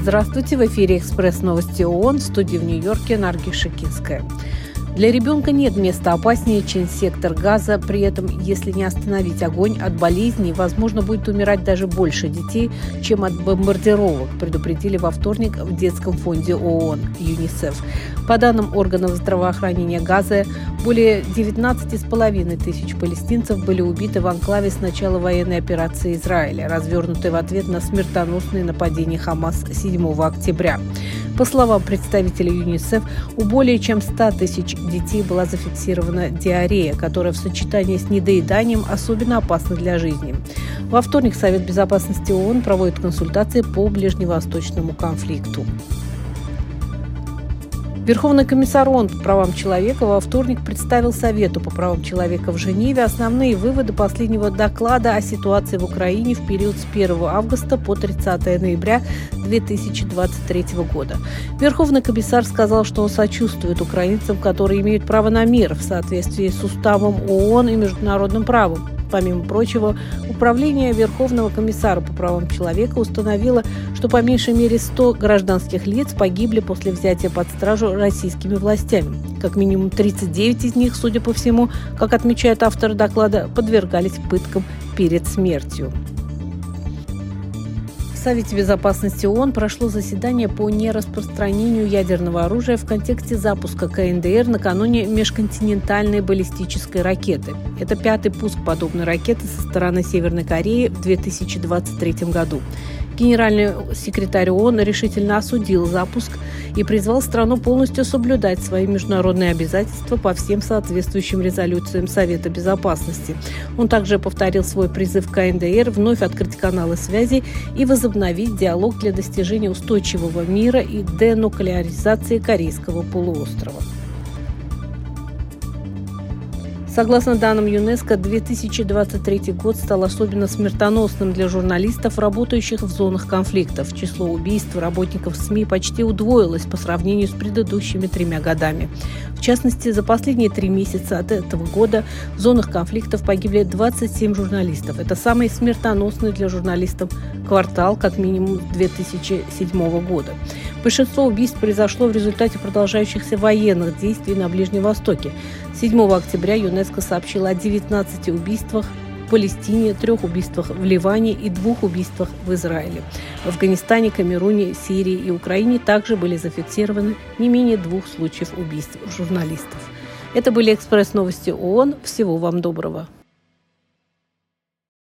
Здравствуйте, в эфире «Экспресс новости ООН» в студии в Нью-Йорке Нарги Шикинская. Для ребенка нет места опаснее, чем сектор газа. При этом, если не остановить огонь от болезней, возможно, будет умирать даже больше детей, чем от бомбардировок, предупредили во вторник в детском фонде ООН ЮНИСЕФ. По данным органов здравоохранения Газа, более 19,5 тысяч палестинцев были убиты в анклаве с начала военной операции Израиля, развернутой в ответ на смертоносные нападения Хамас 7 октября. По словам представителей ЮНИСЕФ, у более чем 100 тысяч детей была зафиксирована диарея, которая в сочетании с недоеданием особенно опасна для жизни. Во вторник Совет безопасности ООН проводит консультации по ближневосточному конфликту. Верховный комиссар ООН по правам человека во вторник представил Совету по правам человека в Женеве основные выводы последнего доклада о ситуации в Украине в период с 1 августа по 30 ноября 2023 года. Верховный комиссар сказал, что он сочувствует украинцам, которые имеют право на мир в соответствии с уставом ООН и международным правом. Помимо прочего, Управление Верховного комиссара по правам человека установило, что по меньшей мере 100 гражданских лиц погибли после взятия под стражу российскими властями. Как минимум 39 из них, судя по всему, как отмечают авторы доклада, подвергались пыткам перед смертью. Совете безопасности ООН прошло заседание по нераспространению ядерного оружия в контексте запуска КНДР накануне межконтинентальной баллистической ракеты. Это пятый пуск подобной ракеты со стороны Северной Кореи в 2023 году. Генеральный секретарь ООН решительно осудил запуск и призвал страну полностью соблюдать свои международные обязательства по всем соответствующим резолюциям Совета Безопасности. Он также повторил свой призыв КНДР вновь открыть каналы связи и возобновить диалог для достижения устойчивого мира и денуклеаризации Корейского полуострова. Согласно данным ЮНЕСКО, 2023 год стал особенно смертоносным для журналистов, работающих в зонах конфликтов. Число убийств работников СМИ почти удвоилось по сравнению с предыдущими тремя годами. В частности, за последние три месяца от этого года в зонах конфликтов погибли 27 журналистов. Это самый смертоносный для журналистов квартал, как минимум, 2007 года. Большинство убийств произошло в результате продолжающихся военных действий на Ближнем Востоке. 7 октября ЮНЕСКО сообщила о 19 убийствах в Палестине, трех убийствах в Ливане и двух убийствах в Израиле. В Афганистане, Камеруне, Сирии и Украине также были зафиксированы не менее двух случаев убийств журналистов. Это были экспресс-новости ООН. Всего вам доброго.